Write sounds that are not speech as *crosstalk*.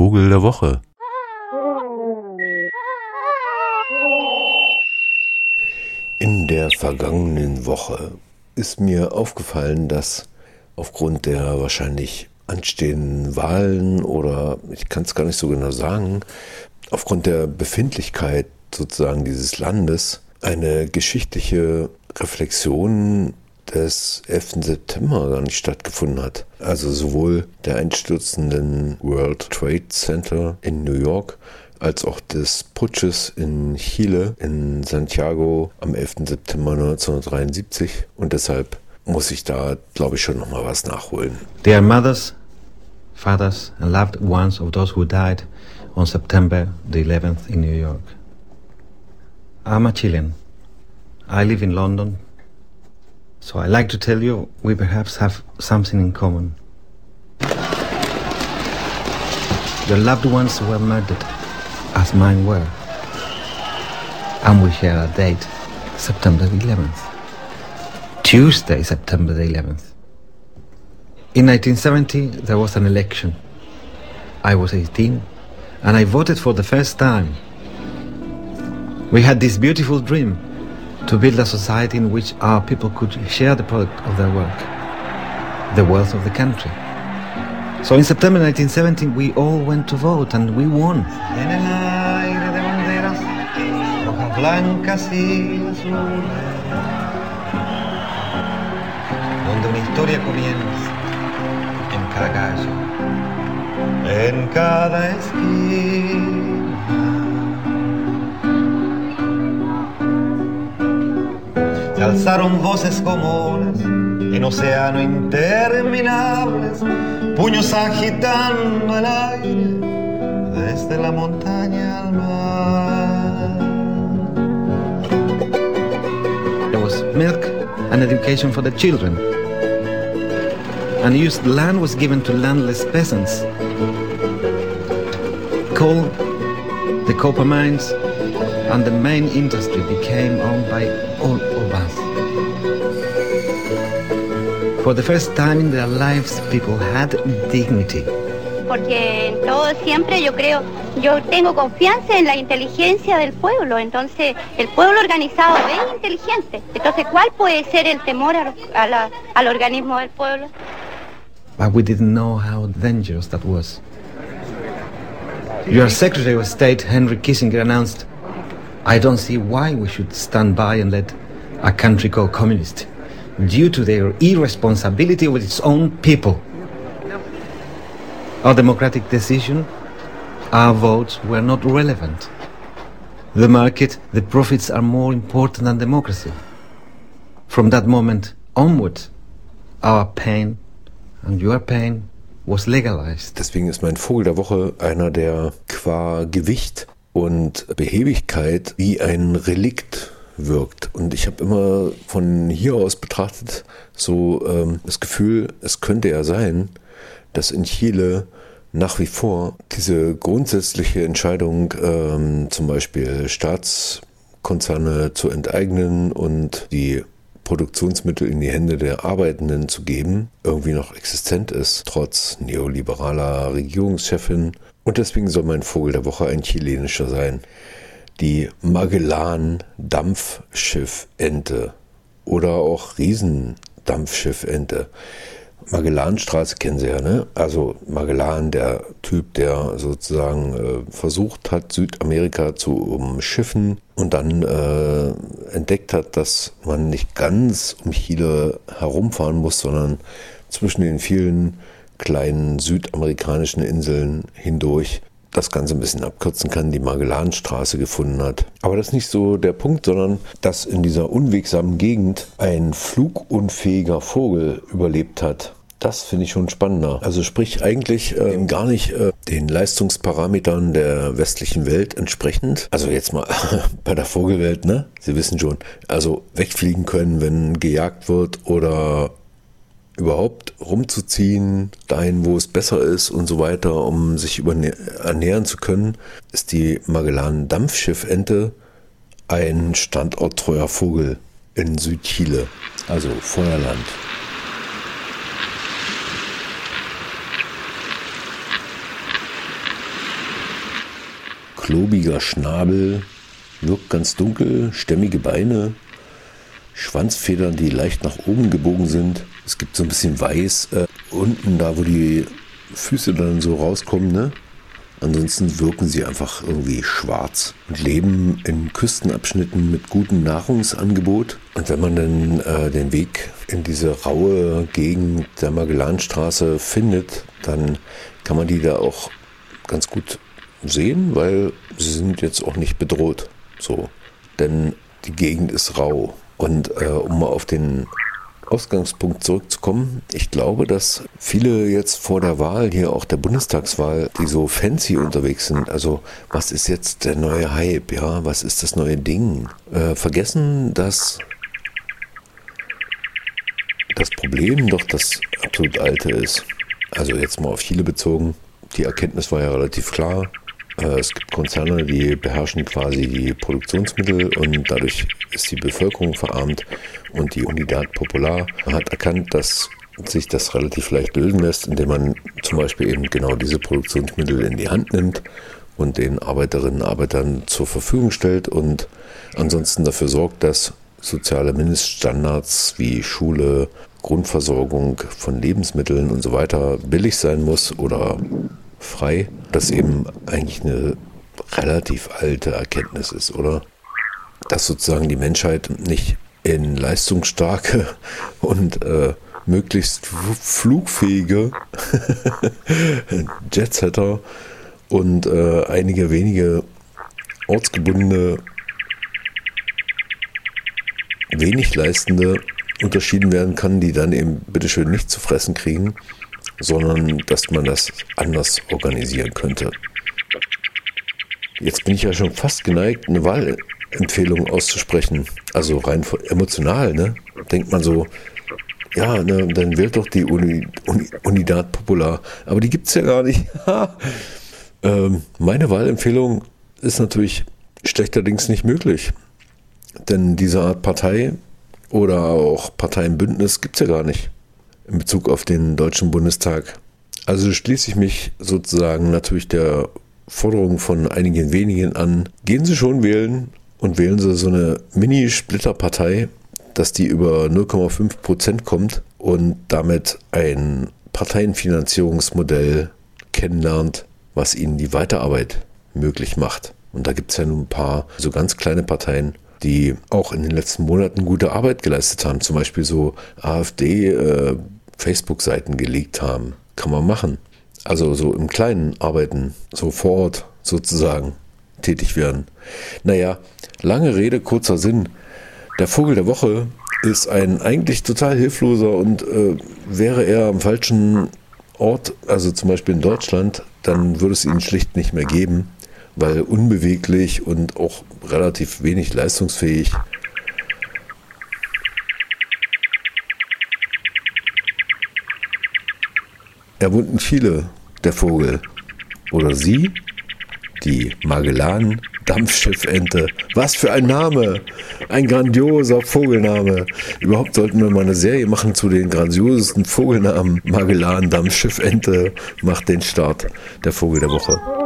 Vogel der Woche. In der vergangenen Woche ist mir aufgefallen, dass aufgrund der wahrscheinlich anstehenden Wahlen oder ich kann es gar nicht so genau sagen, aufgrund der Befindlichkeit sozusagen dieses Landes eine geschichtliche Reflexion des 11. September gar nicht stattgefunden hat. Also sowohl der einstürzenden World Trade Center in New York als auch des Putsches in Chile in Santiago am 11. September 1973 und deshalb muss ich da, glaube ich, schon noch mal was nachholen. Dear mothers, fathers and loved ones of those who died on September the 11th in New York. I'm a Chilean. I live in London So I like to tell you, we perhaps have something in common. Your loved ones were murdered, as mine were. And we share a date, September the 11th. Tuesday, September the 11th. In 1970, there was an election. I was 18, and I voted for the first time. We had this beautiful dream to build a society in which our people could share the product of their work, the wealth of the country. So in September 1917 we all went to vote and we won. Donde una historia comienza en cada en cada esquina. Alzaron voces en océano interminables, puños agitando el aire desde la montaña al mar. There was milk and education for the children. Unused land was given to landless peasants. Coal, the copper mines, and the main industry became owned by all of us. For the first time in their lives, people had dignity. Porque en todo siempre yo creo, yo tengo confianza en la inteligencia del pueblo, entonces el pueblo organizado es inteligente. Entonces, ¿cuál puede ser el temor a, a la, al organismo del pueblo? But we didn't know how dangerous that was. Your Secretary of State, Henry Kissinger, announced I don't see why we should stand by and let a country go communist due to their irresponsibility with its own people. Our democratic decision, our votes were not relevant. The market, the profits are more important than democracy. From that moment onward, our pain and your pain was legalized. Deswegen ist mein Vogel der Woche einer, der qua Gewicht und Behebigkeit wie ein Relikt wirkt. Und ich habe immer von hier aus betrachtet so ähm, das Gefühl, es könnte ja sein, dass in Chile nach wie vor diese grundsätzliche Entscheidung, ähm, zum Beispiel Staatskonzerne zu enteignen und die Produktionsmittel in die Hände der Arbeitenden zu geben, irgendwie noch existent ist, trotz neoliberaler Regierungschefin und deswegen soll mein Vogel der Woche ein chilenischer sein. Die Magellan-Dampfschiffente oder auch Riesendampfschiffente. Magellanstraße kennen Sie ja, ne? Also Magellan, der Typ, der sozusagen äh, versucht hat, Südamerika zu umschiffen und dann äh, entdeckt hat, dass man nicht ganz um Chile herumfahren muss, sondern zwischen den vielen kleinen südamerikanischen Inseln hindurch das Ganze ein bisschen abkürzen kann, die Magellanstraße gefunden hat. Aber das ist nicht so der Punkt, sondern dass in dieser unwegsamen Gegend ein flugunfähiger Vogel überlebt hat. Das finde ich schon spannender. Also sprich eigentlich äh, gar nicht äh, den Leistungsparametern der westlichen Welt entsprechend. Also jetzt mal *laughs* bei der Vogelwelt, ne? Sie wissen schon. Also wegfliegen können, wenn gejagt wird oder überhaupt rumzuziehen, dahin, wo es besser ist und so weiter, um sich ernähren zu können, ist die Magellan-Dampfschiffente ein standorttreuer Vogel in Südchile, also Feuerland. Klobiger Schnabel, wirkt ganz dunkel, stämmige Beine, Schwanzfedern, die leicht nach oben gebogen sind. Es gibt so ein bisschen weiß äh, unten, da wo die Füße dann so rauskommen. Ne? Ansonsten wirken sie einfach irgendwie schwarz und leben in Küstenabschnitten mit gutem Nahrungsangebot. Und wenn man dann äh, den Weg in diese raue Gegend der Magellanstraße findet, dann kann man die da auch ganz gut sehen, weil sie sind jetzt auch nicht bedroht. So, denn die Gegend ist rau. Und äh, um mal auf den Ausgangspunkt zurückzukommen, ich glaube, dass viele jetzt vor der Wahl, hier auch der Bundestagswahl, die so fancy unterwegs sind, also was ist jetzt der neue Hype, ja, was ist das neue Ding, äh, vergessen, dass das Problem doch das absolut alte ist. Also jetzt mal auf Chile bezogen, die Erkenntnis war ja relativ klar, äh, es gibt Konzerne, die beherrschen quasi die Produktionsmittel und dadurch ist die Bevölkerung verarmt. Und die Unidad Popular hat erkannt, dass sich das relativ leicht lösen lässt, indem man zum Beispiel eben genau diese Produktionsmittel in die Hand nimmt und den Arbeiterinnen und Arbeitern zur Verfügung stellt und ansonsten dafür sorgt, dass soziale Mindeststandards wie Schule, Grundversorgung von Lebensmitteln und so weiter billig sein muss oder frei, das eben eigentlich eine relativ alte Erkenntnis ist, oder? Dass sozusagen die Menschheit nicht in leistungsstarke und äh, möglichst flugfähige *laughs* Jetsetter und äh, einige wenige ortsgebundene, wenig leistende unterschieden werden kann, die dann eben bitteschön nicht zu fressen kriegen sondern dass man das anders organisieren könnte. Jetzt bin ich ja schon fast geneigt, eine Wahlempfehlung auszusprechen. Also rein emotional, ne? Denkt man so, ja, ne, dann wählt doch die Uni, Uni, Unidad Popular. Aber die gibt es ja gar nicht. *laughs* ähm, meine Wahlempfehlung ist natürlich schlechterdings nicht möglich. Denn diese Art Partei oder auch Parteienbündnis gibt es ja gar nicht in Bezug auf den Deutschen Bundestag. Also schließe ich mich sozusagen natürlich der Forderung von einigen wenigen an. Gehen Sie schon wählen und wählen Sie so eine Mini-Splitterpartei, dass die über 0,5 Prozent kommt und damit ein Parteienfinanzierungsmodell kennenlernt, was Ihnen die Weiterarbeit möglich macht. Und da gibt es ja nun ein paar so ganz kleine Parteien, die auch in den letzten Monaten gute Arbeit geleistet haben. Zum Beispiel so AfD, äh, gelegt haben. Kann man machen. Also so im Kleinen arbeiten, so vor Ort sozusagen tätig werden. Naja, lange Rede, kurzer Sinn. Der Vogel der Woche ist ein eigentlich total hilfloser und äh, wäre er am falschen Ort, also zum Beispiel in Deutschland, dann würde es ihn schlicht nicht mehr geben, weil unbeweglich und auch relativ wenig leistungsfähig Er wohnt in Chile, der Vogel. Oder sie, die Magellan Dampfschiffente. Was für ein Name! Ein grandioser Vogelname. Überhaupt sollten wir mal eine Serie machen zu den grandiosesten Vogelnamen. Magellan Dampfschiffente macht den Start der Vogel der Woche.